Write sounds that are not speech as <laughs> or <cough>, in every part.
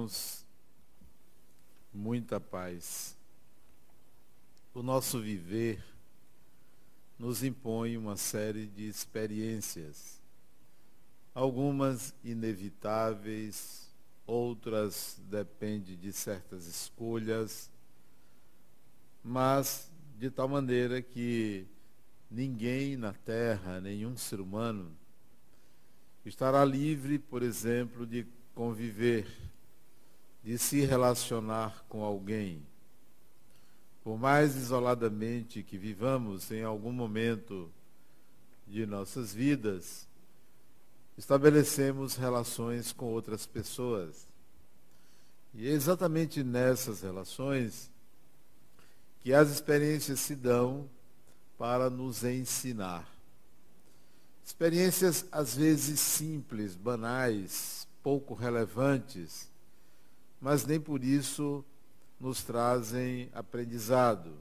irmãos, muita paz. O nosso viver nos impõe uma série de experiências, algumas inevitáveis, outras dependem de certas escolhas, mas de tal maneira que ninguém na Terra, nenhum ser humano, estará livre, por exemplo, de conviver, de se relacionar com alguém. Por mais isoladamente que vivamos em algum momento de nossas vidas, estabelecemos relações com outras pessoas. E é exatamente nessas relações que as experiências se dão para nos ensinar. Experiências às vezes simples, banais, pouco relevantes, mas nem por isso nos trazem aprendizado.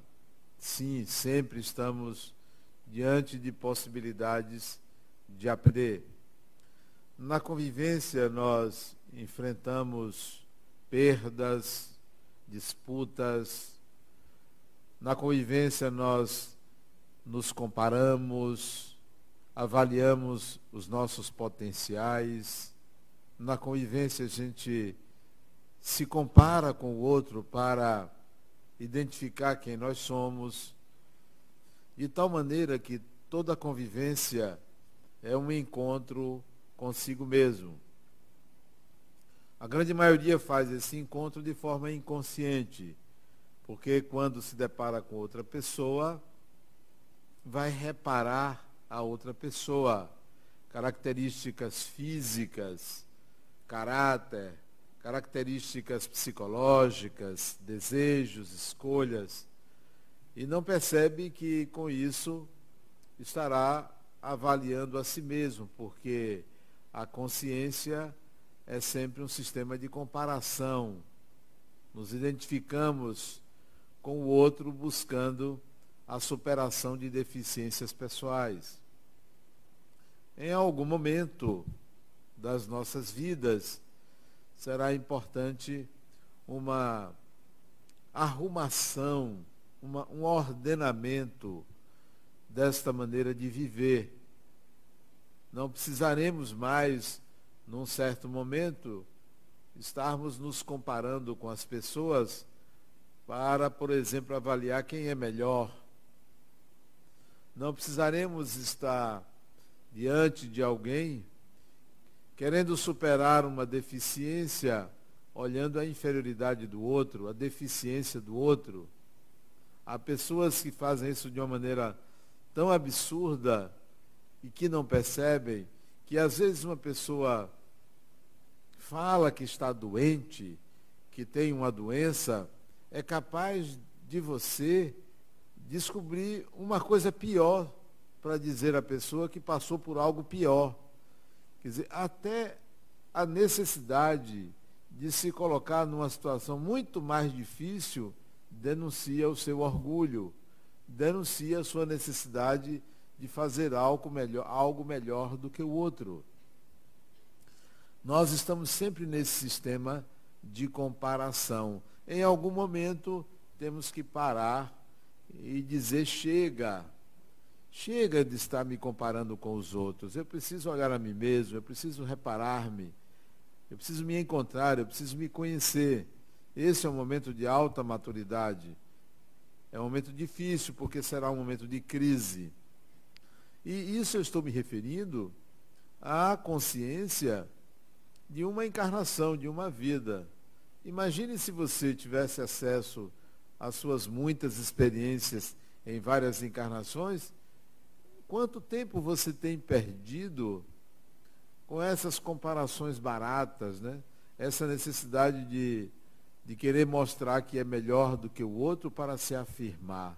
Sim, sempre estamos diante de possibilidades de aprender. Na convivência, nós enfrentamos perdas, disputas. Na convivência, nós nos comparamos, avaliamos os nossos potenciais na convivência a gente se compara com o outro para identificar quem nós somos, de tal maneira que toda convivência é um encontro consigo mesmo. A grande maioria faz esse encontro de forma inconsciente, porque quando se depara com outra pessoa, vai reparar a outra pessoa, características físicas, caráter, características psicológicas, desejos, escolhas, e não percebe que com isso estará avaliando a si mesmo, porque a consciência é sempre um sistema de comparação. Nos identificamos com o outro buscando a superação de deficiências pessoais. Em algum momento, das nossas vidas, será importante uma arrumação, uma, um ordenamento desta maneira de viver. Não precisaremos mais, num certo momento, estarmos nos comparando com as pessoas para, por exemplo, avaliar quem é melhor. Não precisaremos estar diante de alguém querendo superar uma deficiência, olhando a inferioridade do outro, a deficiência do outro. Há pessoas que fazem isso de uma maneira tão absurda e que não percebem que às vezes uma pessoa fala que está doente, que tem uma doença, é capaz de você descobrir uma coisa pior para dizer à pessoa que passou por algo pior. Quer dizer, até a necessidade de se colocar numa situação muito mais difícil denuncia o seu orgulho, denuncia a sua necessidade de fazer algo melhor, algo melhor do que o outro. Nós estamos sempre nesse sistema de comparação. Em algum momento temos que parar e dizer chega, Chega de estar me comparando com os outros. Eu preciso olhar a mim mesmo, eu preciso reparar-me, eu preciso me encontrar, eu preciso me conhecer. Esse é um momento de alta maturidade. É um momento difícil, porque será um momento de crise. E isso eu estou me referindo à consciência de uma encarnação, de uma vida. Imagine se você tivesse acesso às suas muitas experiências em várias encarnações Quanto tempo você tem perdido com essas comparações baratas, né? essa necessidade de, de querer mostrar que é melhor do que o outro para se afirmar?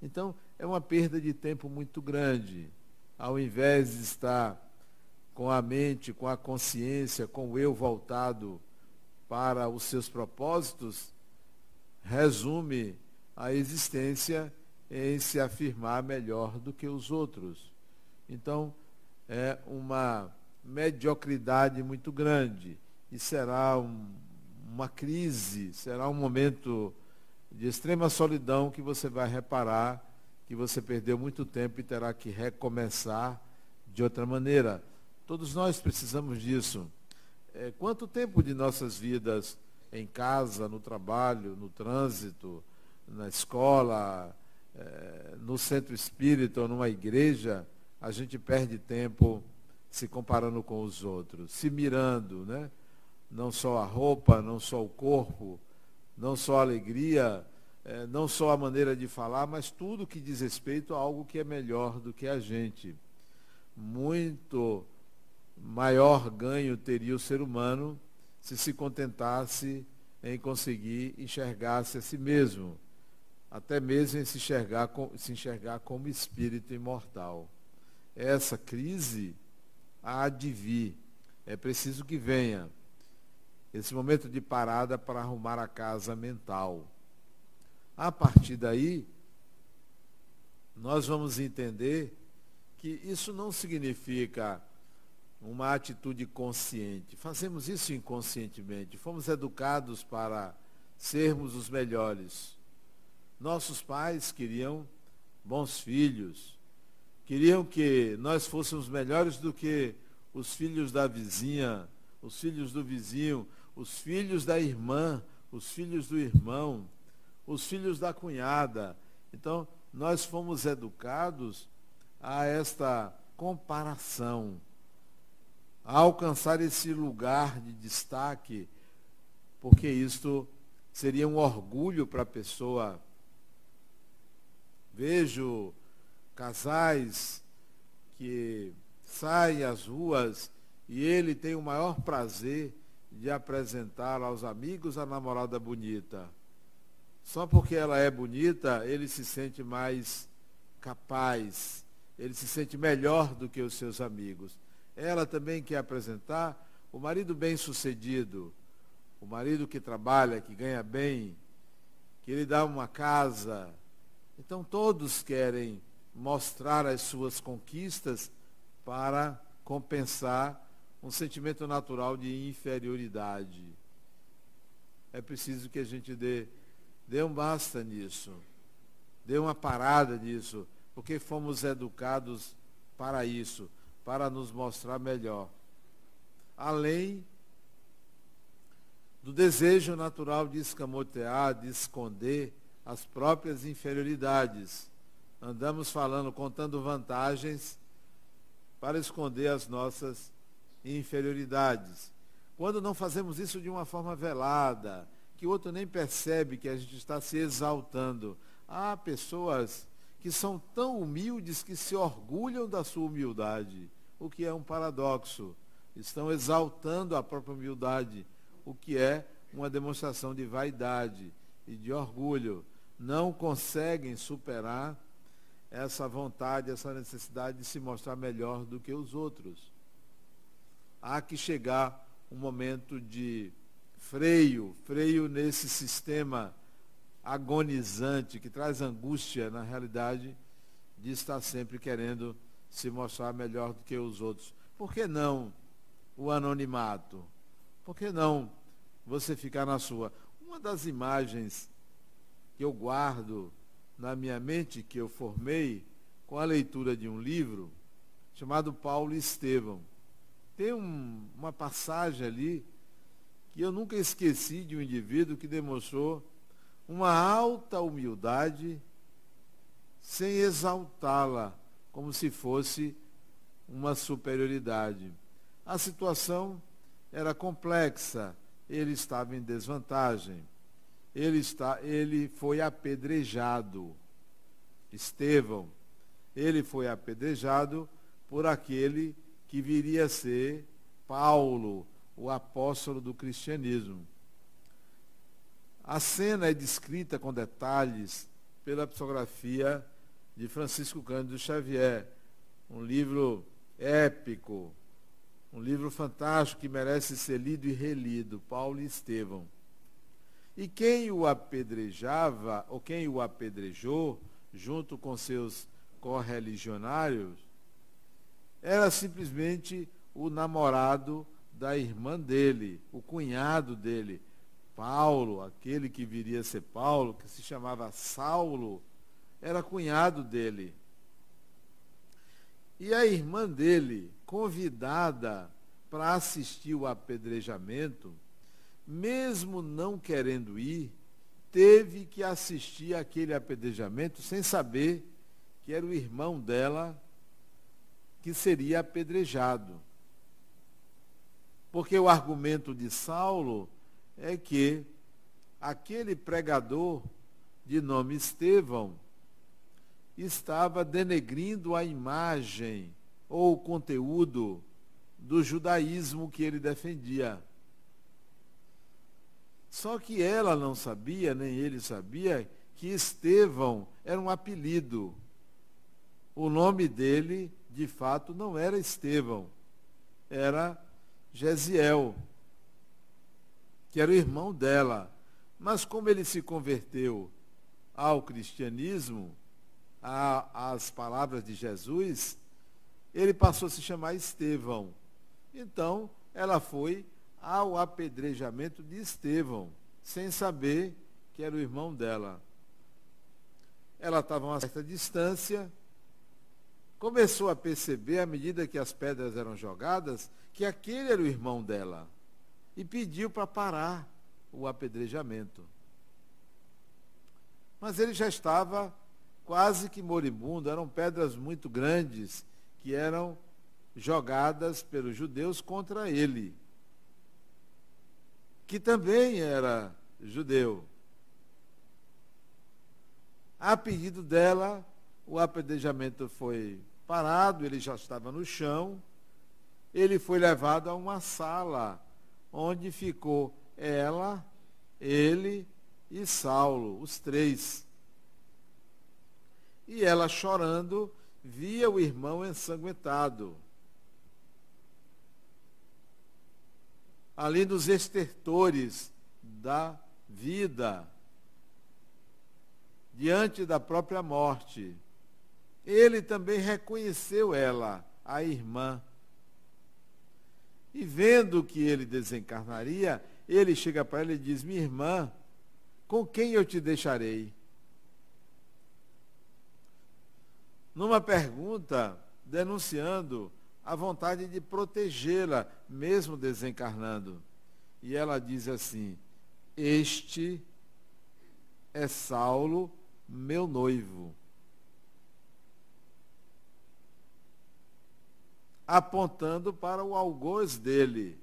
Então, é uma perda de tempo muito grande. Ao invés de estar com a mente, com a consciência, com o eu voltado para os seus propósitos, resume a existência em se afirmar melhor do que os outros. Então, é uma mediocridade muito grande e será um uma crise, será um momento de extrema solidão que você vai reparar que você perdeu muito tempo e terá que recomeçar de outra maneira. Todos nós precisamos disso. É, quanto tempo de nossas vidas em casa, no trabalho, no trânsito, na escola, é, no centro espírita ou numa igreja, a gente perde tempo se comparando com os outros, se mirando, né? Não só a roupa, não só o corpo, não só a alegria, é, não só a maneira de falar, mas tudo que diz respeito a algo que é melhor do que a gente. Muito maior ganho teria o ser humano se se contentasse em conseguir enxergar-se a si mesmo, até mesmo em se enxergar, se enxergar como espírito imortal. Essa crise há de vir. É preciso que venha esse momento de parada para arrumar a casa mental. A partir daí, nós vamos entender que isso não significa uma atitude consciente. Fazemos isso inconscientemente. Fomos educados para sermos os melhores. Nossos pais queriam bons filhos, queriam que nós fôssemos melhores do que os filhos da vizinha, os filhos do vizinho, os filhos da irmã, os filhos do irmão, os filhos da cunhada. Então, nós fomos educados a esta comparação a alcançar esse lugar de destaque, porque isto seria um orgulho para a pessoa. Vejo casais que saem às ruas e ele tem o maior prazer de apresentar aos amigos a namorada bonita. Só porque ela é bonita, ele se sente mais capaz, ele se sente melhor do que os seus amigos. Ela também quer apresentar o marido bem-sucedido, o marido que trabalha, que ganha bem, que lhe dá uma casa. Então todos querem mostrar as suas conquistas para compensar um sentimento natural de inferioridade. É preciso que a gente dê, dê um basta nisso, dê uma parada nisso, porque fomos educados para isso para nos mostrar melhor. Além do desejo natural de escamotear, de esconder as próprias inferioridades. Andamos falando, contando vantagens para esconder as nossas inferioridades. Quando não fazemos isso de uma forma velada, que o outro nem percebe que a gente está se exaltando. Há pessoas que são tão humildes que se orgulham da sua humildade o que é um paradoxo. Estão exaltando a própria humildade, o que é uma demonstração de vaidade e de orgulho. Não conseguem superar essa vontade, essa necessidade de se mostrar melhor do que os outros. Há que chegar um momento de freio, freio nesse sistema agonizante que traz angústia na realidade de estar sempre querendo se mostrar melhor do que os outros. Por que não o anonimato? Por que não você ficar na sua? Uma das imagens que eu guardo na minha mente, que eu formei com a leitura de um livro chamado Paulo e Estevão. Tem um, uma passagem ali que eu nunca esqueci de um indivíduo que demonstrou uma alta humildade sem exaltá-la como se fosse uma superioridade. A situação era complexa, ele estava em desvantagem. Ele, está, ele foi apedrejado. Estevão, ele foi apedrejado por aquele que viria a ser Paulo, o apóstolo do cristianismo. A cena é descrita com detalhes pela psicografia de Francisco Cândido Xavier. Um livro épico, um livro fantástico que merece ser lido e relido, Paulo e Estevão. E quem o apedrejava, ou quem o apedrejou, junto com seus correligionários, era simplesmente o namorado da irmã dele, o cunhado dele, Paulo, aquele que viria a ser Paulo, que se chamava Saulo, era cunhado dele. E a irmã dele, convidada para assistir o apedrejamento, mesmo não querendo ir, teve que assistir aquele apedrejamento sem saber que era o irmão dela que seria apedrejado. Porque o argumento de Saulo é que aquele pregador de nome Estevão estava denegrindo a imagem ou o conteúdo do judaísmo que ele defendia. Só que ela não sabia, nem ele sabia, que Estevão era um apelido. O nome dele, de fato, não era Estevão, era Gesiel, que era o irmão dela. Mas como ele se converteu ao cristianismo, às palavras de Jesus, ele passou a se chamar Estevão. Então, ela foi ao apedrejamento de Estevão, sem saber que era o irmão dela. Ela estava a uma certa distância, começou a perceber, à medida que as pedras eram jogadas, que aquele era o irmão dela. E pediu para parar o apedrejamento. Mas ele já estava quase que moribundo, eram pedras muito grandes que eram jogadas pelos judeus contra ele, que também era judeu. A pedido dela, o apedrejamento foi parado, ele já estava no chão. Ele foi levado a uma sala, onde ficou ela, ele e Saulo, os três. E ela chorando, via o irmão ensanguentado. Ali nos estertores da vida, diante da própria morte. Ele também reconheceu ela, a irmã. E vendo que ele desencarnaria, ele chega para ela e diz: Minha irmã, com quem eu te deixarei? numa pergunta denunciando a vontade de protegê-la, mesmo desencarnando. E ela diz assim: Este é Saulo, meu noivo. Apontando para o algoz dele,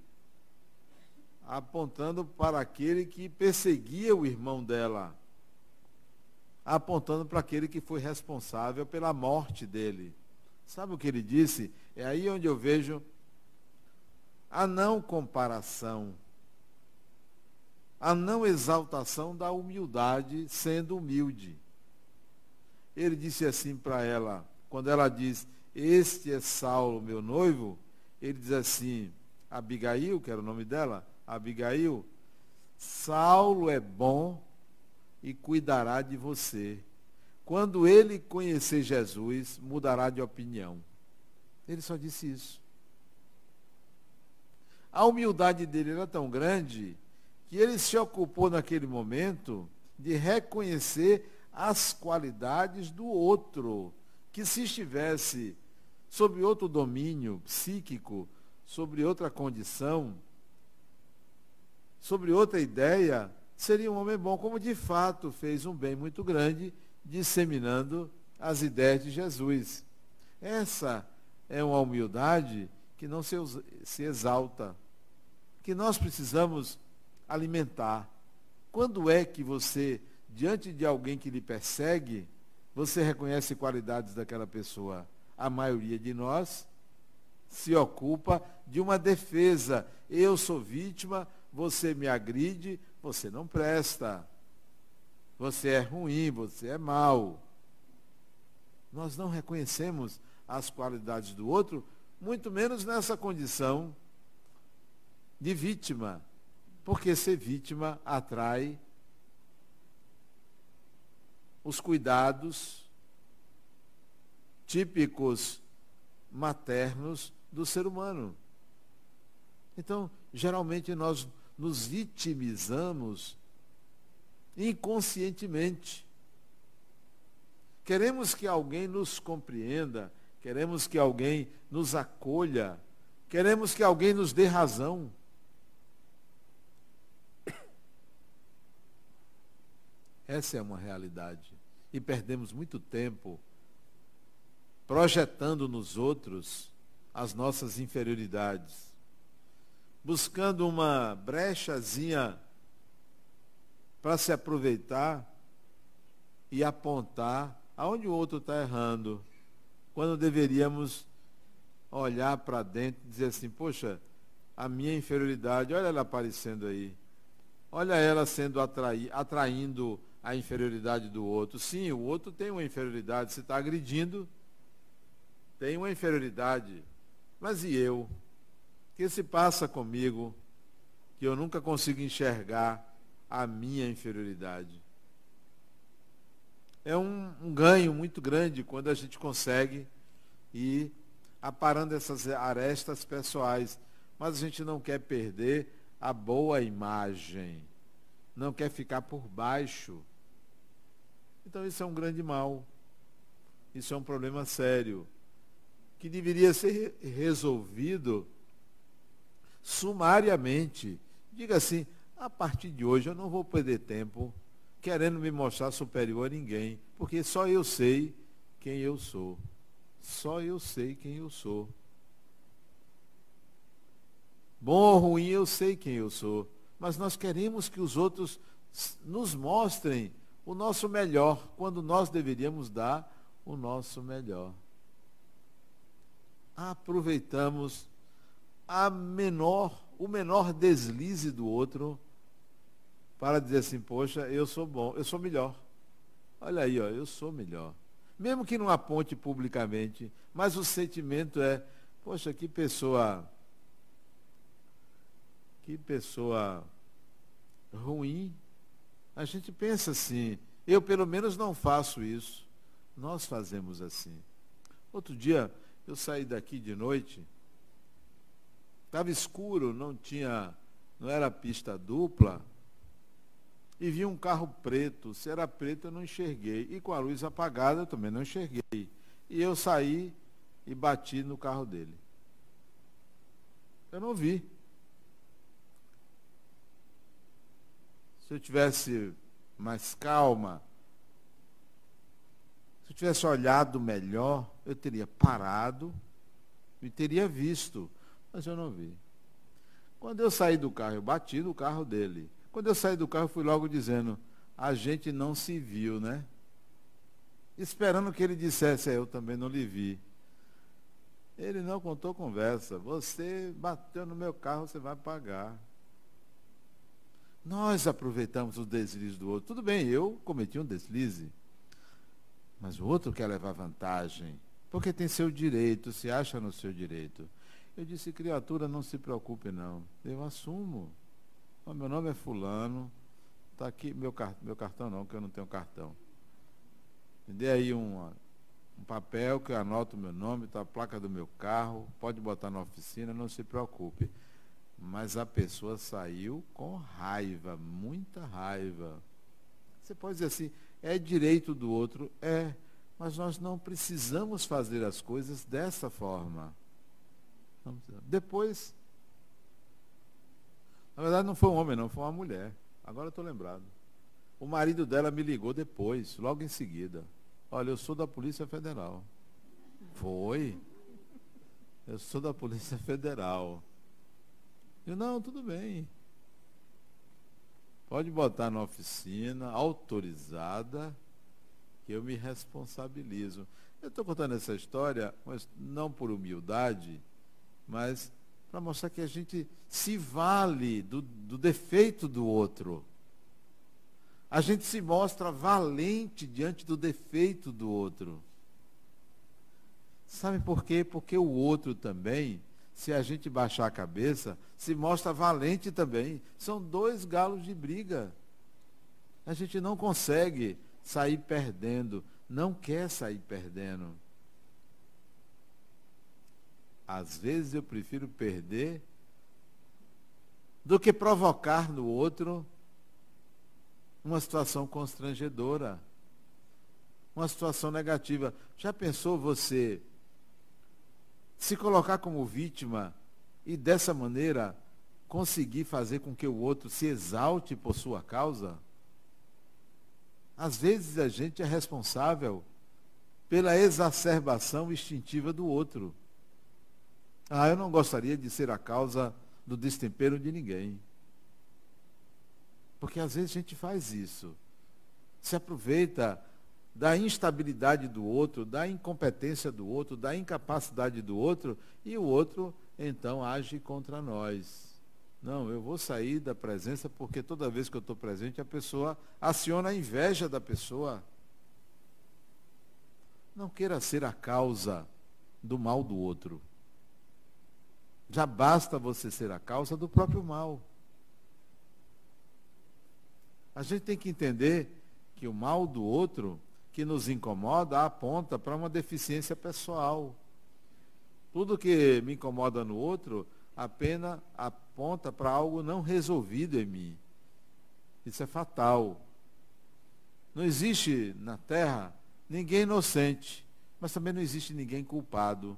apontando para aquele que perseguia o irmão dela apontando para aquele que foi responsável pela morte dele. Sabe o que ele disse? É aí onde eu vejo a não comparação, a não exaltação da humildade sendo humilde. Ele disse assim para ela, quando ela diz, este é Saulo, meu noivo, ele diz assim, Abigail, que era o nome dela, Abigail, Saulo é bom e cuidará de você. Quando ele conhecer Jesus, mudará de opinião. Ele só disse isso. A humildade dele era tão grande que ele se ocupou naquele momento de reconhecer as qualidades do outro, que se estivesse sob outro domínio psíquico, sobre outra condição, sobre outra ideia, seria um homem bom, como de fato fez um bem muito grande, disseminando as ideias de Jesus. Essa é uma humildade que não se, se exalta, que nós precisamos alimentar. Quando é que você, diante de alguém que lhe persegue, você reconhece qualidades daquela pessoa? A maioria de nós se ocupa de uma defesa. Eu sou vítima, você me agride, você não presta. Você é ruim, você é mau. Nós não reconhecemos as qualidades do outro, muito menos nessa condição de vítima. Porque ser vítima atrai os cuidados típicos maternos do ser humano. Então, geralmente nós nos vitimizamos inconscientemente. Queremos que alguém nos compreenda, queremos que alguém nos acolha, queremos que alguém nos dê razão. Essa é uma realidade. E perdemos muito tempo projetando nos outros as nossas inferioridades, buscando uma brechazinha para se aproveitar e apontar aonde o outro está errando, quando deveríamos olhar para dentro e dizer assim, poxa, a minha inferioridade, olha ela aparecendo aí. Olha ela sendo atrai, atraindo a inferioridade do outro. Sim, o outro tem uma inferioridade, você está agredindo, tem uma inferioridade. Mas e eu? O que se passa comigo que eu nunca consigo enxergar a minha inferioridade? É um, um ganho muito grande quando a gente consegue ir aparando essas arestas pessoais. Mas a gente não quer perder a boa imagem. Não quer ficar por baixo. Então isso é um grande mal. Isso é um problema sério que deveria ser resolvido sumariamente. Diga assim, a partir de hoje eu não vou perder tempo querendo me mostrar superior a ninguém, porque só eu sei quem eu sou. Só eu sei quem eu sou. Bom ou ruim, eu sei quem eu sou. Mas nós queremos que os outros nos mostrem o nosso melhor, quando nós deveríamos dar o nosso melhor aproveitamos a menor, o menor deslize do outro para dizer assim, poxa, eu sou bom, eu sou melhor. Olha aí, ó, eu sou melhor. Mesmo que não aponte publicamente, mas o sentimento é, poxa, que pessoa que pessoa ruim. A gente pensa assim, eu pelo menos não faço isso. Nós fazemos assim. Outro dia, eu saí daqui de noite, estava escuro, não tinha, não era pista dupla, e vi um carro preto. Se era preto, eu não enxerguei. E com a luz apagada, eu também não enxerguei. E eu saí e bati no carro dele. Eu não vi. Se eu tivesse mais calma, se eu tivesse olhado melhor, eu teria parado e teria visto, mas eu não vi. Quando eu saí do carro, eu bati no carro dele. Quando eu saí do carro, fui logo dizendo, a gente não se viu, né? Esperando que ele dissesse, é, eu também não lhe vi. Ele não contou conversa. Você bateu no meu carro, você vai pagar. Nós aproveitamos o deslize do outro. Tudo bem, eu cometi um deslize. Mas o outro quer levar vantagem, porque tem seu direito, se acha no seu direito. Eu disse, criatura, não se preocupe não. Eu assumo. Meu nome é fulano, está aqui meu, meu cartão não, que eu não tenho cartão. Me dê aí um, papel que eu anoto o meu nome, está a placa do meu carro, pode botar na oficina, não se preocupe. Mas a pessoa saiu com raiva, muita raiva. Você pode dizer assim, é direito do outro? É. Mas nós não precisamos fazer as coisas dessa forma. Depois, na verdade não foi um homem, não, foi uma mulher. Agora estou lembrado. O marido dela me ligou depois, logo em seguida. Olha, eu sou da Polícia Federal. Foi. Eu sou da Polícia Federal. Eu, não, tudo bem. Pode botar na oficina, autorizada, que eu me responsabilizo. Eu estou contando essa história, mas não por humildade, mas para mostrar que a gente se vale do, do defeito do outro. A gente se mostra valente diante do defeito do outro. Sabe por quê? Porque o outro também se a gente baixar a cabeça, se mostra valente também. São dois galos de briga. A gente não consegue sair perdendo, não quer sair perdendo. Às vezes eu prefiro perder do que provocar no outro uma situação constrangedora, uma situação negativa. Já pensou você se colocar como vítima e dessa maneira conseguir fazer com que o outro se exalte por sua causa? Às vezes a gente é responsável pela exacerbação instintiva do outro. Ah, eu não gostaria de ser a causa do destempero de ninguém. Porque às vezes a gente faz isso. Se aproveita da instabilidade do outro, da incompetência do outro, da incapacidade do outro, e o outro então age contra nós. Não, eu vou sair da presença porque toda vez que eu estou presente, a pessoa aciona a inveja da pessoa. Não queira ser a causa do mal do outro. Já basta você ser a causa do próprio mal. A gente tem que entender que o mal do outro que nos incomoda aponta para uma deficiência pessoal. Tudo que me incomoda no outro apenas aponta para algo não resolvido em mim. Isso é fatal. Não existe na Terra ninguém inocente, mas também não existe ninguém culpado.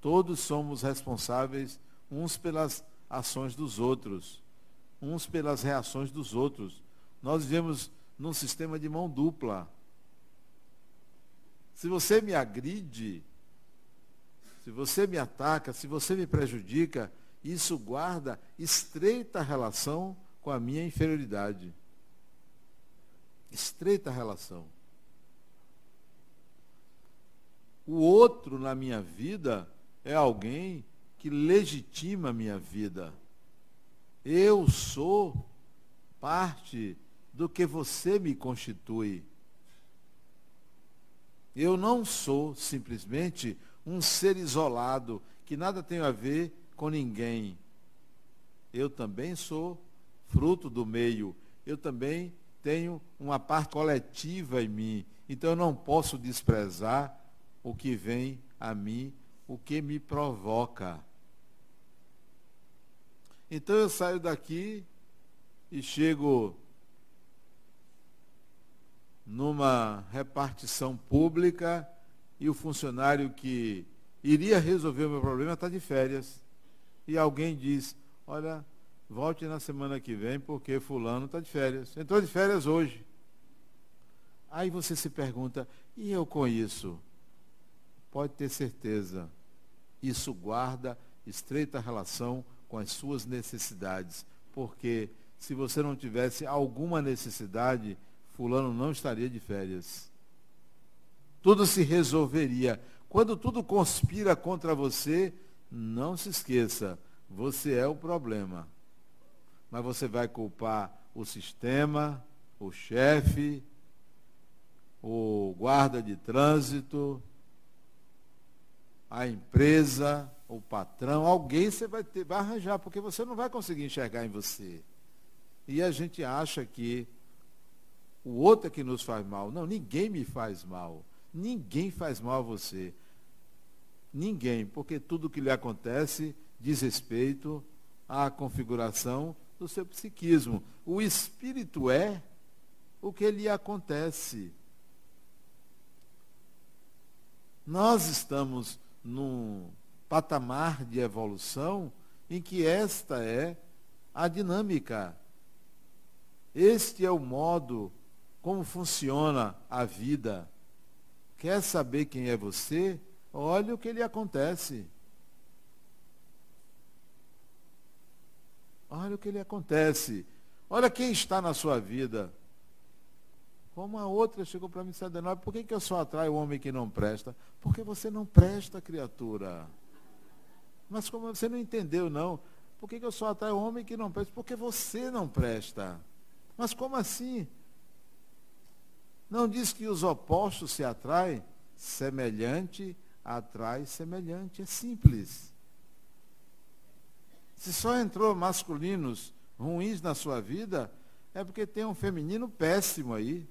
Todos somos responsáveis uns pelas ações dos outros, uns pelas reações dos outros. Nós vivemos num sistema de mão dupla. Se você me agride, se você me ataca, se você me prejudica, isso guarda estreita relação com a minha inferioridade. Estreita relação. O outro na minha vida é alguém que legitima a minha vida. Eu sou parte do que você me constitui. Eu não sou simplesmente um ser isolado que nada tem a ver com ninguém. Eu também sou fruto do meio. Eu também tenho uma parte coletiva em mim. Então eu não posso desprezar o que vem a mim, o que me provoca. Então eu saio daqui e chego numa repartição pública e o funcionário que iria resolver o meu problema está de férias. E alguém diz, olha, volte na semana que vem porque fulano está de férias. Entrou de férias hoje. Aí você se pergunta, e eu com isso? Pode ter certeza, isso guarda estreita relação com as suas necessidades. Porque se você não tivesse alguma necessidade, fulano não estaria de férias. Tudo se resolveria. Quando tudo conspira contra você, não se esqueça, você é o problema. Mas você vai culpar o sistema, o chefe, o guarda de trânsito, a empresa, o patrão, alguém você vai, ter, vai arranjar, porque você não vai conseguir enxergar em você. E a gente acha que o outro é que nos faz mal. Não, ninguém me faz mal. Ninguém faz mal a você. Ninguém, porque tudo que lhe acontece diz respeito à configuração do seu psiquismo. O espírito é o que lhe acontece. Nós estamos num patamar de evolução em que esta é a dinâmica. Este é o modo como funciona a vida. Quer saber quem é você? Olha o que lhe acontece. Olha o que lhe acontece. Olha quem está na sua vida. Como a outra chegou para mim e disse, por que, que eu só atraio o homem que não presta? Porque você não presta, criatura. Mas como você não entendeu, não. Por que, que eu só atraio homem que não presta? Porque você não presta. Mas como assim? Não diz que os opostos se atraem? Semelhante atrai semelhante. É simples. Se só entrou masculinos ruins na sua vida, é porque tem um feminino péssimo aí.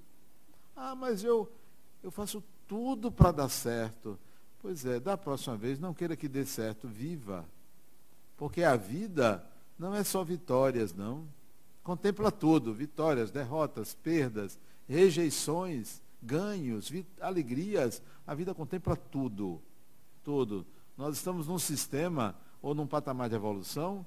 Ah, mas eu, eu faço tudo para dar certo. Pois é, da próxima vez, não queira que dê certo, viva. Porque a vida não é só vitórias, não. Contempla tudo, vitórias, derrotas, perdas, rejeições, ganhos, alegrias. A vida contempla tudo. Tudo. Nós estamos num sistema ou num patamar de evolução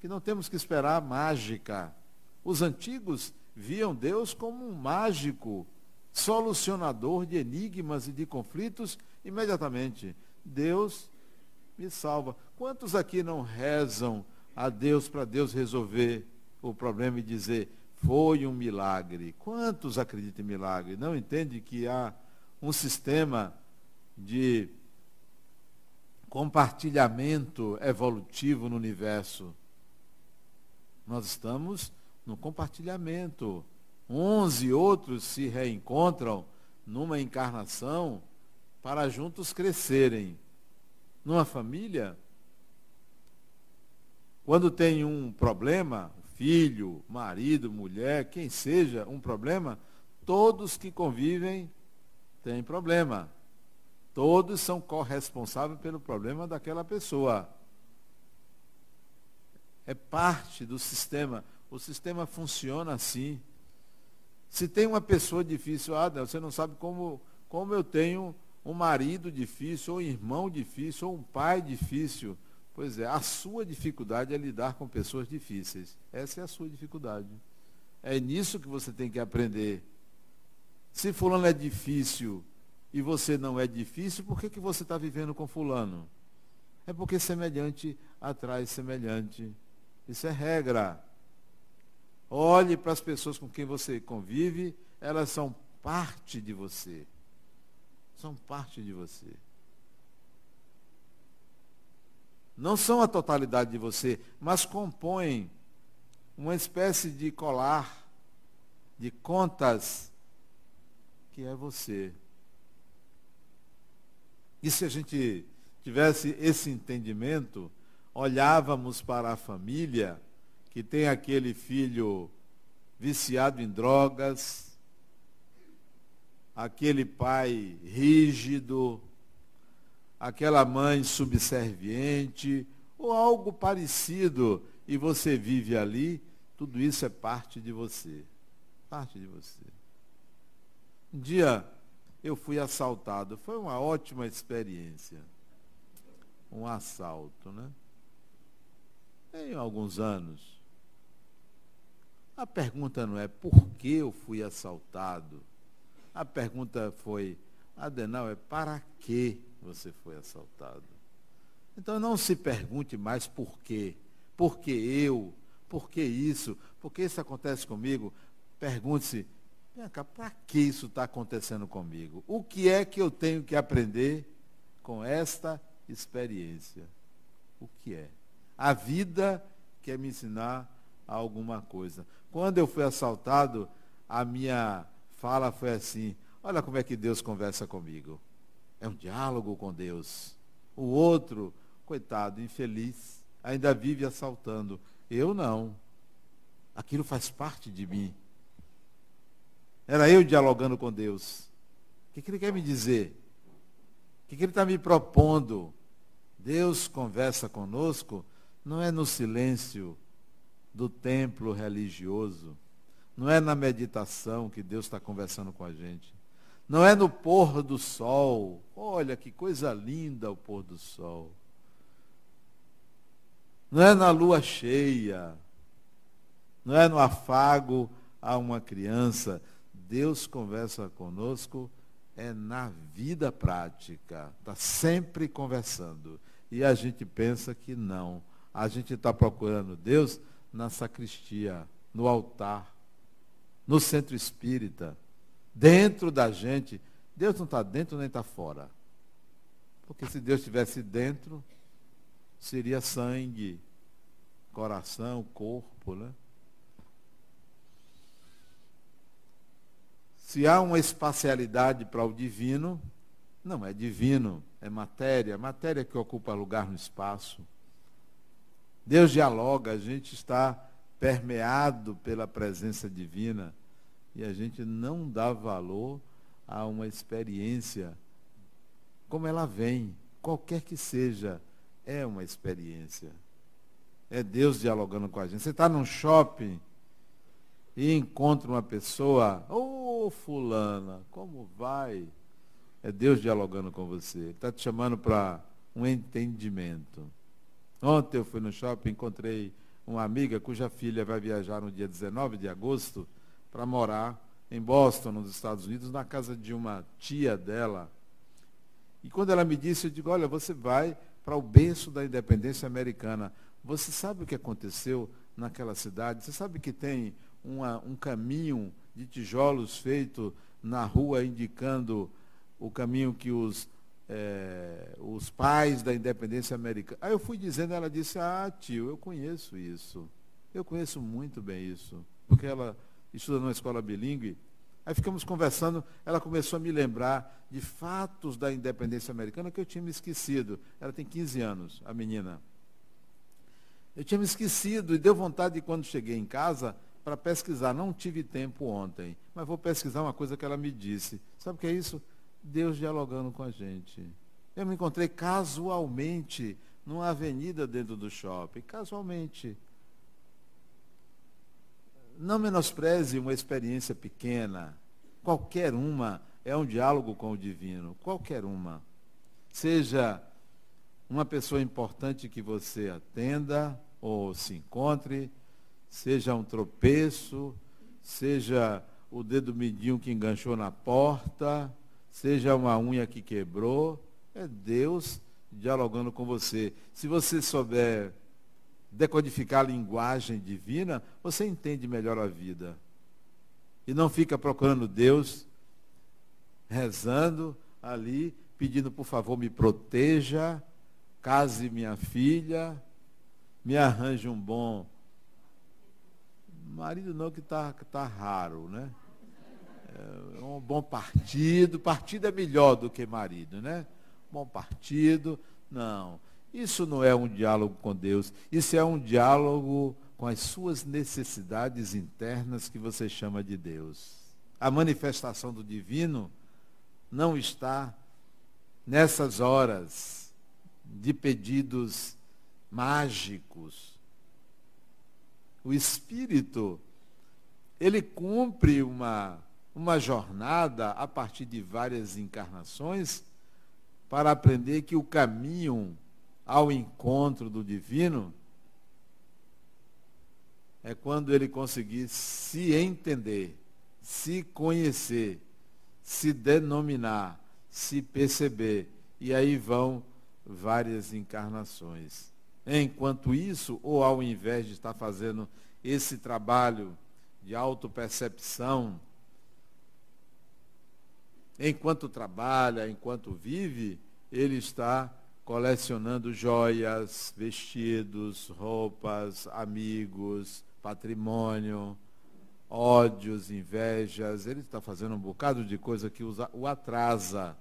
que não temos que esperar mágica. Os antigos viam Deus como um mágico, solucionador de enigmas e de conflitos imediatamente. Deus me salva. Quantos aqui não rezam a Deus para Deus resolver o problema e dizer foi um milagre? Quantos acreditam em milagre? Não entende que há um sistema de compartilhamento evolutivo no universo. Nós estamos no compartilhamento. Onze outros se reencontram numa encarnação para juntos crescerem. Numa família, quando tem um problema, filho, marido, mulher, quem seja, um problema, todos que convivem têm problema. Todos são corresponsáveis pelo problema daquela pessoa. É parte do sistema. O sistema funciona assim. Se tem uma pessoa difícil, ah, você não sabe como, como eu tenho um marido difícil, ou um irmão difícil, ou um pai difícil. Pois é, a sua dificuldade é lidar com pessoas difíceis. Essa é a sua dificuldade. É nisso que você tem que aprender. Se fulano é difícil e você não é difícil, por que, que você está vivendo com fulano? É porque semelhante atrai semelhante. Isso é regra. Olhe para as pessoas com quem você convive, elas são parte de você. São parte de você. Não são a totalidade de você, mas compõem uma espécie de colar de contas que é você. E se a gente tivesse esse entendimento, olhávamos para a família que tem aquele filho viciado em drogas, aquele pai rígido, aquela mãe subserviente, ou algo parecido, e você vive ali, tudo isso é parte de você. Parte de você. Um dia, eu fui assaltado. Foi uma ótima experiência. Um assalto, né? Tem alguns anos. A pergunta não é por que eu fui assaltado. A pergunta foi, Adenal, é para que você foi assaltado? Então não se pergunte mais por quê. Por que eu? Por que isso? Por que isso acontece comigo? Pergunte-se, para que isso está acontecendo comigo? O que é que eu tenho que aprender com esta experiência? O que é? A vida quer me ensinar alguma coisa. Quando eu fui assaltado, a minha fala foi assim: olha como é que Deus conversa comigo. É um diálogo com Deus. O outro, coitado, infeliz, ainda vive assaltando. Eu não. Aquilo faz parte de mim. Era eu dialogando com Deus. O que, que ele quer me dizer? O que, que ele está me propondo? Deus conversa conosco não é no silêncio do templo religioso, não é na meditação que Deus está conversando com a gente, não é no pôr do sol. Olha que coisa linda o pôr do sol. Não é na lua cheia, não é no afago a uma criança, Deus conversa conosco é na vida prática, está sempre conversando. E a gente pensa que não. A gente está procurando Deus na sacristia, no altar, no centro espírita, dentro da gente. Deus não está dentro nem está fora. Porque se Deus estivesse dentro, seria sangue, coração, corpo, né? Se há uma espacialidade para o divino, não é divino, é matéria, matéria que ocupa lugar no espaço. Deus dialoga, a gente está permeado pela presença divina e a gente não dá valor a uma experiência como ela vem, qualquer que seja, é uma experiência. É Deus dialogando com a gente. Você está num shopping e encontra uma pessoa, ô oh, fulana, como vai? É Deus dialogando com você. Ele está te chamando para um entendimento. Ontem eu fui no shopping, encontrei uma amiga cuja filha vai viajar no dia 19 de agosto para morar em Boston, nos Estados Unidos, na casa de uma tia dela. E quando ela me disse, eu digo, olha, você vai para o berço da independência americana. Você sabe o que aconteceu naquela cidade? Você sabe que tem uma, um caminho de tijolos feito na rua indicando o caminho que os é, os pais da independência americana. Aí eu fui dizendo, ela disse, ah, tio, eu conheço isso. Eu conheço muito bem isso. Porque ela estuda numa escola bilíngue. Aí ficamos conversando, ela começou a me lembrar de fatos da independência americana que eu tinha me esquecido. Ela tem 15 anos, a menina. Eu tinha me esquecido e deu vontade de quando cheguei em casa para pesquisar. Não tive tempo ontem, mas vou pesquisar uma coisa que ela me disse. Sabe o que é isso? Deus dialogando com a gente. Eu me encontrei casualmente numa avenida dentro do shopping, casualmente. Não menospreze uma experiência pequena. Qualquer uma é um diálogo com o divino, qualquer uma. Seja uma pessoa importante que você atenda ou se encontre, seja um tropeço, seja o dedo midinho que enganchou na porta, seja uma unha que quebrou, é Deus dialogando com você. Se você souber decodificar a linguagem divina, você entende melhor a vida. E não fica procurando Deus, rezando ali, pedindo por favor me proteja, case minha filha, me arranje um bom marido não que está tá raro, né? É um bom partido. Partido é melhor do que marido, né? Bom partido. Não. Isso não é um diálogo com Deus. Isso é um diálogo com as suas necessidades internas que você chama de Deus. A manifestação do divino não está nessas horas de pedidos mágicos. O Espírito, ele cumpre uma uma jornada a partir de várias encarnações para aprender que o caminho ao encontro do divino é quando ele conseguir se entender, se conhecer, se denominar, se perceber. E aí vão várias encarnações. Enquanto isso, ou ao invés de estar fazendo esse trabalho de autopercepção, enquanto trabalha, enquanto vive, ele está colecionando joias, vestidos, roupas, amigos, patrimônio, ódios, invejas. Ele está fazendo um bocado de coisa que o atrasa,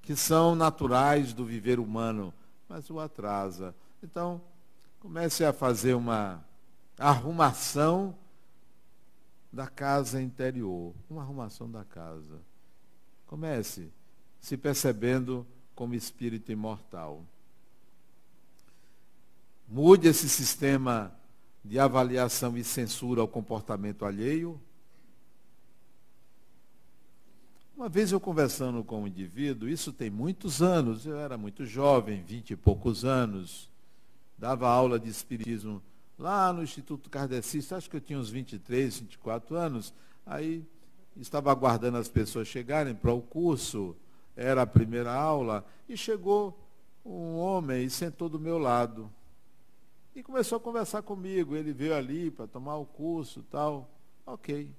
que são naturais do viver humano, mas o atrasa. Então, comece a fazer uma arrumação da casa interior, uma arrumação da casa. Comece se percebendo como espírito imortal. Mude esse sistema de avaliação e censura ao comportamento alheio. Uma vez eu conversando com um indivíduo, isso tem muitos anos, eu era muito jovem, vinte e poucos anos, dava aula de espiritismo lá no Instituto Kardecista, acho que eu tinha uns 23, 24 anos, aí estava aguardando as pessoas chegarem para o curso, era a primeira aula, e chegou um homem e sentou do meu lado. E começou a conversar comigo. Ele veio ali para tomar o curso tal. Ok.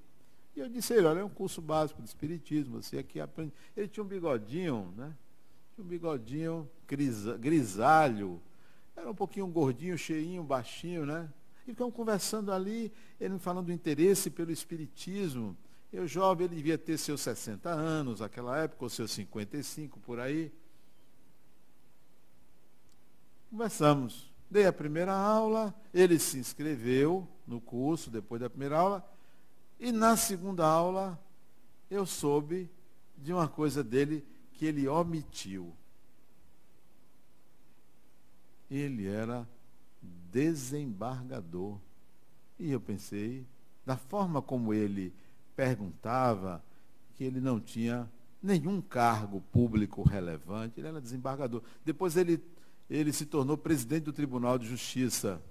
E eu disse a ele, olha, é um curso básico de espiritismo, você aqui aprende. Ele tinha um bigodinho, né? Tinha um bigodinho grisalho. Era um pouquinho gordinho, cheinho, baixinho, né? E ficamos conversando ali, ele me falando do interesse pelo espiritismo. Eu jovem, ele devia ter seus 60 anos naquela época, ou seus 55 por aí. Conversamos. Dei a primeira aula, ele se inscreveu no curso depois da primeira aula, e na segunda aula eu soube de uma coisa dele que ele omitiu. Ele era desembargador. E eu pensei, da forma como ele perguntava, que ele não tinha nenhum cargo público relevante, ele era desembargador. Depois ele, ele se tornou presidente do Tribunal de Justiça.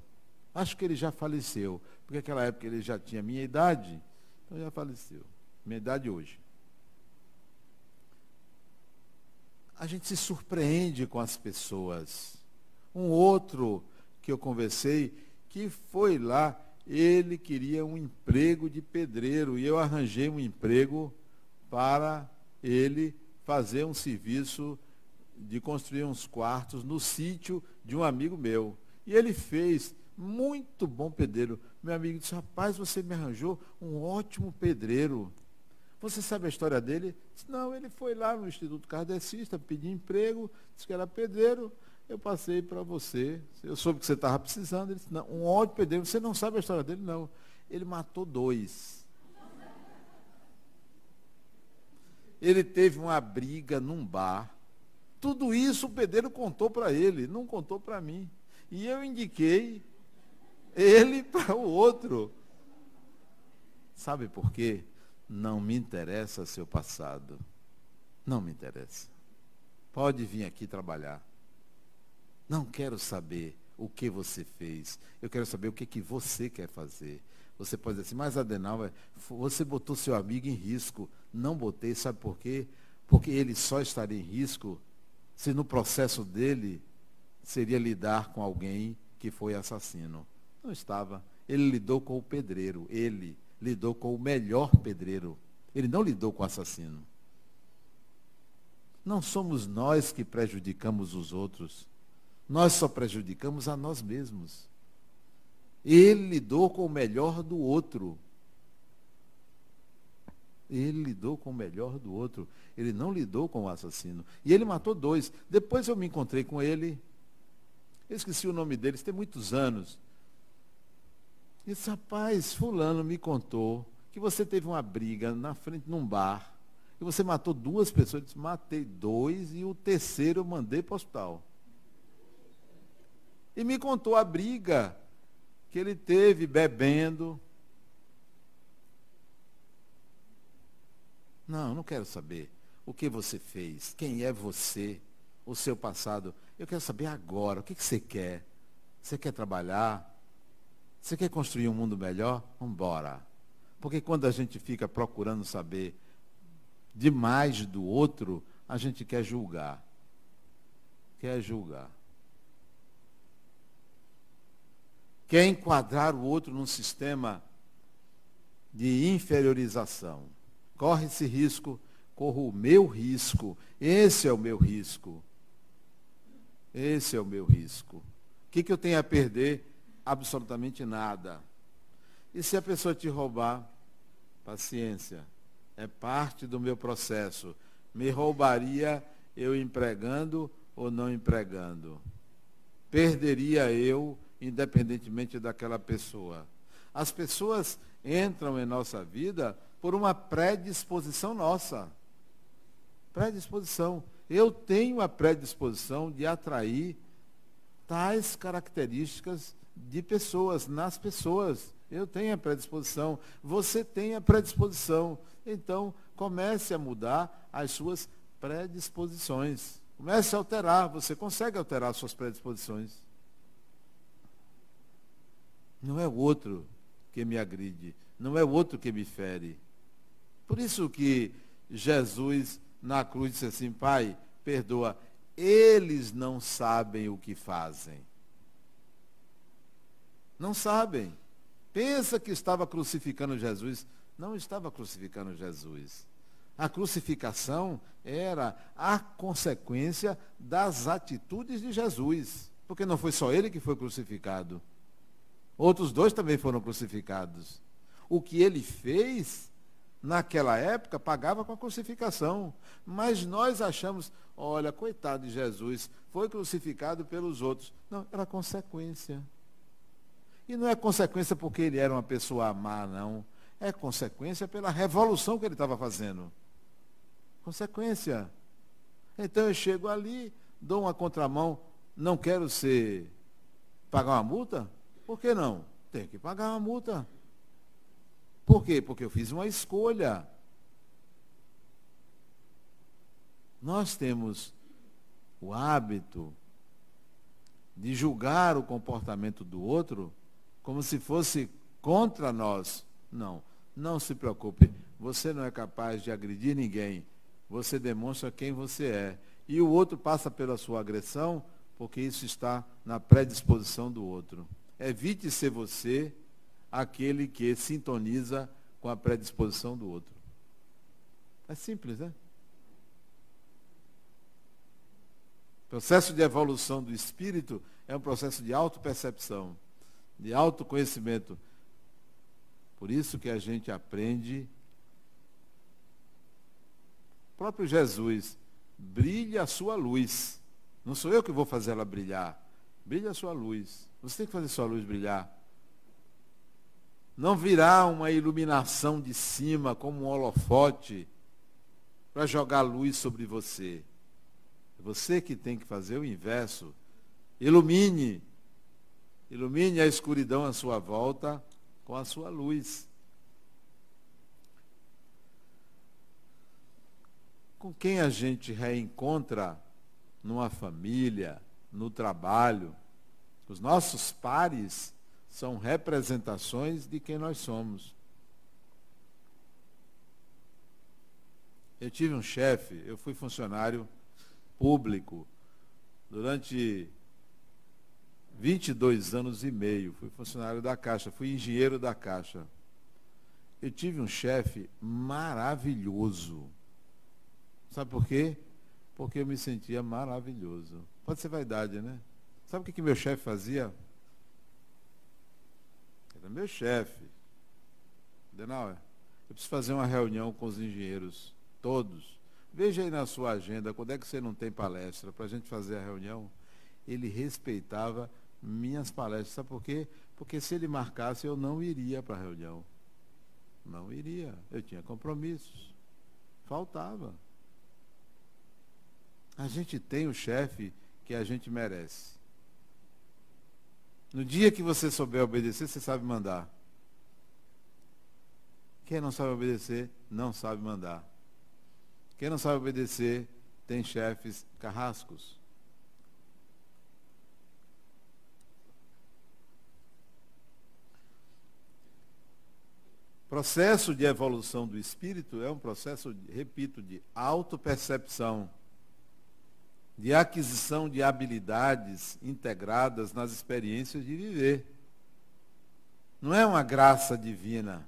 Acho que ele já faleceu, porque naquela época ele já tinha minha idade, então já faleceu. Minha idade hoje. A gente se surpreende com as pessoas. Um outro que eu conversei, que foi lá, ele queria um emprego de pedreiro e eu arranjei um emprego para ele fazer um serviço de construir uns quartos no sítio de um amigo meu. E ele fez, muito bom pedreiro. Meu amigo disse, rapaz, você me arranjou um ótimo pedreiro. Você sabe a história dele? Disse, não, ele foi lá no Instituto Kardecista, pediu emprego, disse que era pedreiro, eu passei para você. Eu soube que você estava precisando. Ele disse, não, um ótimo pedreiro, você não sabe a história dele? Não. Ele matou dois. ele teve uma briga num bar. Tudo isso o pedreiro contou para ele, não contou para mim. E eu indiquei ele <laughs> para o outro. Sabe por quê? Não me interessa seu passado. Não me interessa. Pode vir aqui trabalhar. Não quero saber o que você fez. Eu quero saber o que, que você quer fazer. Você pode dizer assim, mas Adenal, você botou seu amigo em risco. Não botei, sabe por quê? Porque ele só estaria em risco se no processo dele seria lidar com alguém que foi assassino. Não estava. Ele lidou com o pedreiro. Ele lidou com o melhor pedreiro. Ele não lidou com o assassino. Não somos nós que prejudicamos os outros. Nós só prejudicamos a nós mesmos. Ele lidou com o melhor do outro. Ele lidou com o melhor do outro. Ele não lidou com o assassino. E ele matou dois. Depois eu me encontrei com ele. Eu esqueci o nome deles, tem muitos anos. E disse, rapaz, fulano me contou que você teve uma briga na frente num bar. E você matou duas pessoas. Eu disse, matei dois e o terceiro eu mandei para o hospital. E me contou a briga que ele teve bebendo. Não, não quero saber o que você fez, quem é você, o seu passado. Eu quero saber agora, o que, que você quer? Você quer trabalhar? Você quer construir um mundo melhor? Vamos embora. Porque quando a gente fica procurando saber demais do outro, a gente quer julgar. Quer julgar. Quer enquadrar o outro num sistema de inferiorização. Corre esse risco, corro o meu risco. Esse é o meu risco. Esse é o meu risco. O que, que eu tenho a perder? Absolutamente nada. E se a pessoa te roubar? Paciência. É parte do meu processo. Me roubaria eu empregando ou não empregando? Perderia eu independentemente daquela pessoa. As pessoas entram em nossa vida por uma predisposição nossa. Predisposição. Eu tenho a predisposição de atrair tais características de pessoas, nas pessoas. Eu tenho a predisposição, você tem a predisposição. Então, comece a mudar as suas predisposições. Comece a alterar, você consegue alterar suas predisposições. Não é o outro que me agride, não é o outro que me fere. Por isso que Jesus na cruz disse assim, Pai, perdoa, eles não sabem o que fazem. Não sabem. Pensa que estava crucificando Jesus. Não estava crucificando Jesus. A crucificação era a consequência das atitudes de Jesus. Porque não foi só ele que foi crucificado. Outros dois também foram crucificados. O que ele fez, naquela época, pagava com a crucificação. Mas nós achamos, olha, coitado de Jesus, foi crucificado pelos outros. Não, era consequência. E não é consequência porque ele era uma pessoa má, não. É consequência pela revolução que ele estava fazendo. Consequência. Então eu chego ali, dou uma contramão, não quero ser pagar uma multa? Por que não? Tem que pagar uma multa. Por quê? Porque eu fiz uma escolha. Nós temos o hábito de julgar o comportamento do outro como se fosse contra nós. Não, não se preocupe. Você não é capaz de agredir ninguém. Você demonstra quem você é. E o outro passa pela sua agressão porque isso está na predisposição do outro. Evite ser você aquele que sintoniza com a predisposição do outro. É simples, né? O processo de evolução do espírito é um processo de autopercepção, de autoconhecimento. Por isso que a gente aprende. O próprio Jesus, brilha a sua luz. Não sou eu que vou fazer ela brilhar. Brilha a sua luz. Você tem que fazer sua luz brilhar. Não virá uma iluminação de cima como um holofote para jogar luz sobre você. É você que tem que fazer o inverso. Ilumine. Ilumine a escuridão à sua volta com a sua luz. Com quem a gente reencontra numa família, no trabalho. Os nossos pares são representações de quem nós somos. Eu tive um chefe, eu fui funcionário público durante 22 anos e meio. Fui funcionário da Caixa, fui engenheiro da Caixa. Eu tive um chefe maravilhoso. Sabe por quê? porque eu me sentia maravilhoso. Pode ser vaidade, né? Sabe o que, que meu chefe fazia? Era meu chefe. Denauer, eu preciso fazer uma reunião com os engenheiros, todos. Veja aí na sua agenda, quando é que você não tem palestra, para a gente fazer a reunião. Ele respeitava minhas palestras. Sabe por quê? Porque se ele marcasse, eu não iria para a reunião. Não iria. Eu tinha compromissos. Faltava. A gente tem o chefe que a gente merece. No dia que você souber obedecer, você sabe mandar. Quem não sabe obedecer, não sabe mandar. Quem não sabe obedecer, tem chefes carrascos. Processo de evolução do espírito é um processo, repito, de autopercepção de aquisição de habilidades integradas nas experiências de viver. Não é uma graça divina.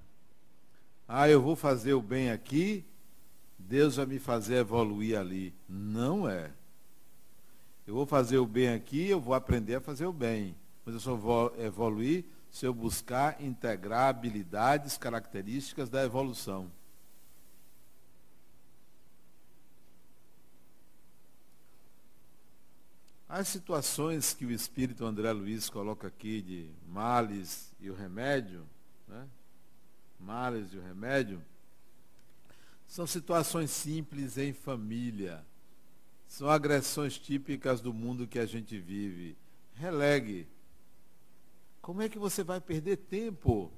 Ah, eu vou fazer o bem aqui, Deus vai me fazer evoluir ali. Não é. Eu vou fazer o bem aqui, eu vou aprender a fazer o bem. Mas eu só vou evoluir se eu buscar integrar habilidades, características da evolução. As situações que o Espírito André Luiz coloca aqui de males e o remédio, né? males e o remédio, são situações simples em família. São agressões típicas do mundo que a gente vive. Relegue. Como é que você vai perder tempo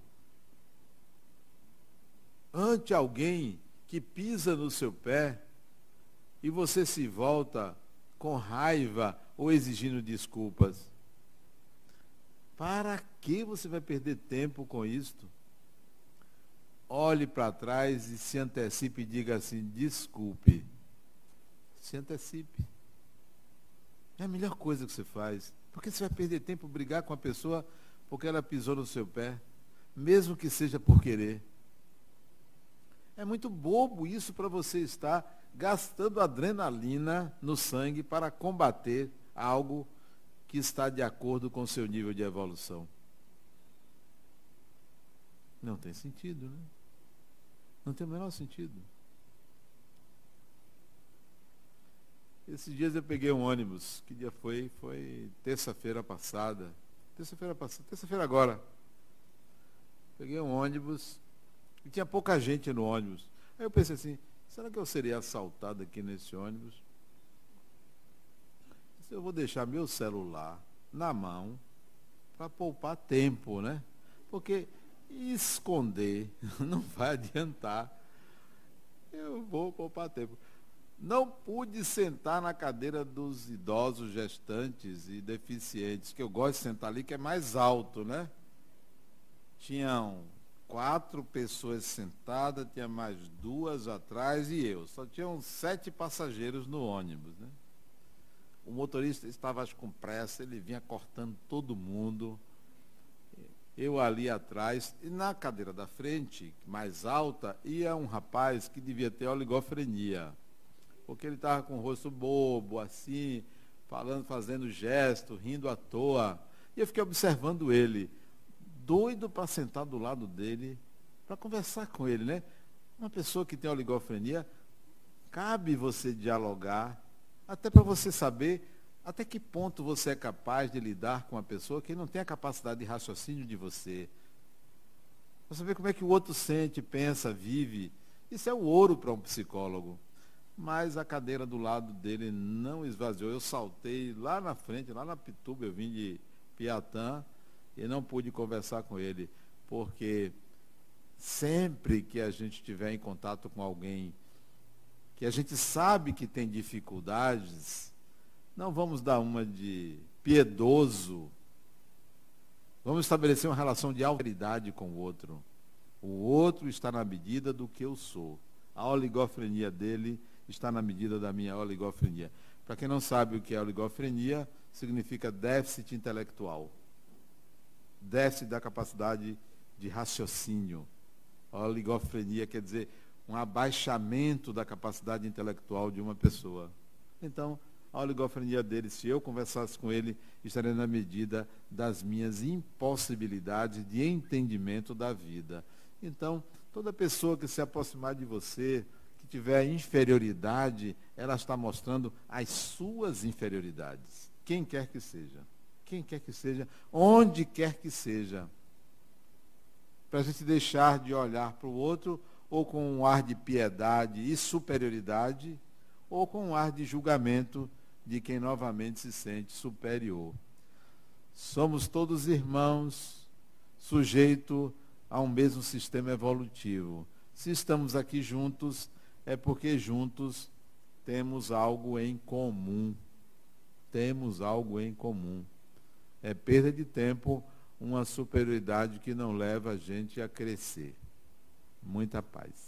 ante alguém que pisa no seu pé e você se volta com raiva ou exigindo desculpas. Para que você vai perder tempo com isto? Olhe para trás e se antecipe e diga assim: desculpe. Se antecipe. É a melhor coisa que você faz. Porque você vai perder tempo brigar com a pessoa porque ela pisou no seu pé, mesmo que seja por querer. É muito bobo isso para você estar gastando adrenalina no sangue para combater algo que está de acordo com o seu nível de evolução. Não tem sentido, né? Não tem o menor sentido. Esses dias eu peguei um ônibus. Que dia foi? Foi terça-feira passada. Terça-feira passada. Terça-feira agora. Peguei um ônibus e tinha pouca gente no ônibus. Aí eu pensei assim, será que eu seria assaltado aqui nesse ônibus? eu vou deixar meu celular na mão, para poupar tempo, né? Porque esconder <laughs> não vai adiantar. Eu vou poupar tempo. Não pude sentar na cadeira dos idosos, gestantes e deficientes, que eu gosto de sentar ali, que é mais alto, né? Tinham quatro pessoas sentadas, tinha mais duas atrás e eu. Só tinham sete passageiros no ônibus, né? O motorista estava com pressa, ele vinha cortando todo mundo. Eu ali atrás, e na cadeira da frente, mais alta, ia um rapaz que devia ter oligofrenia. Porque ele estava com o rosto bobo, assim, falando, fazendo gesto, rindo à toa. E eu fiquei observando ele, doido para sentar do lado dele, para conversar com ele, né? Uma pessoa que tem oligofrenia, cabe você dialogar, até para você saber até que ponto você é capaz de lidar com uma pessoa que não tem a capacidade de raciocínio de você. Para saber como é que o outro sente, pensa, vive. Isso é o ouro para um psicólogo. Mas a cadeira do lado dele não esvaziou. Eu saltei lá na frente, lá na Pituba, eu vim de Piatã e não pude conversar com ele, porque sempre que a gente estiver em contato com alguém que a gente sabe que tem dificuldades, não vamos dar uma de piedoso. Vamos estabelecer uma relação de autoridade com o outro. O outro está na medida do que eu sou. A oligofrenia dele está na medida da minha oligofrenia. Para quem não sabe o que é oligofrenia, significa déficit intelectual. Déficit da capacidade de raciocínio. A oligofrenia quer dizer um abaixamento da capacidade intelectual de uma pessoa. Então, a oligofrenia dele, se eu conversasse com ele, estaria na medida das minhas impossibilidades de entendimento da vida. Então, toda pessoa que se aproximar de você, que tiver inferioridade, ela está mostrando as suas inferioridades. Quem quer que seja. Quem quer que seja, onde quer que seja. Para a gente deixar de olhar para o outro ou com um ar de piedade e superioridade, ou com um ar de julgamento de quem novamente se sente superior. Somos todos irmãos, sujeito a um mesmo sistema evolutivo. Se estamos aqui juntos, é porque juntos temos algo em comum. Temos algo em comum. É perda de tempo uma superioridade que não leva a gente a crescer. Muita paz.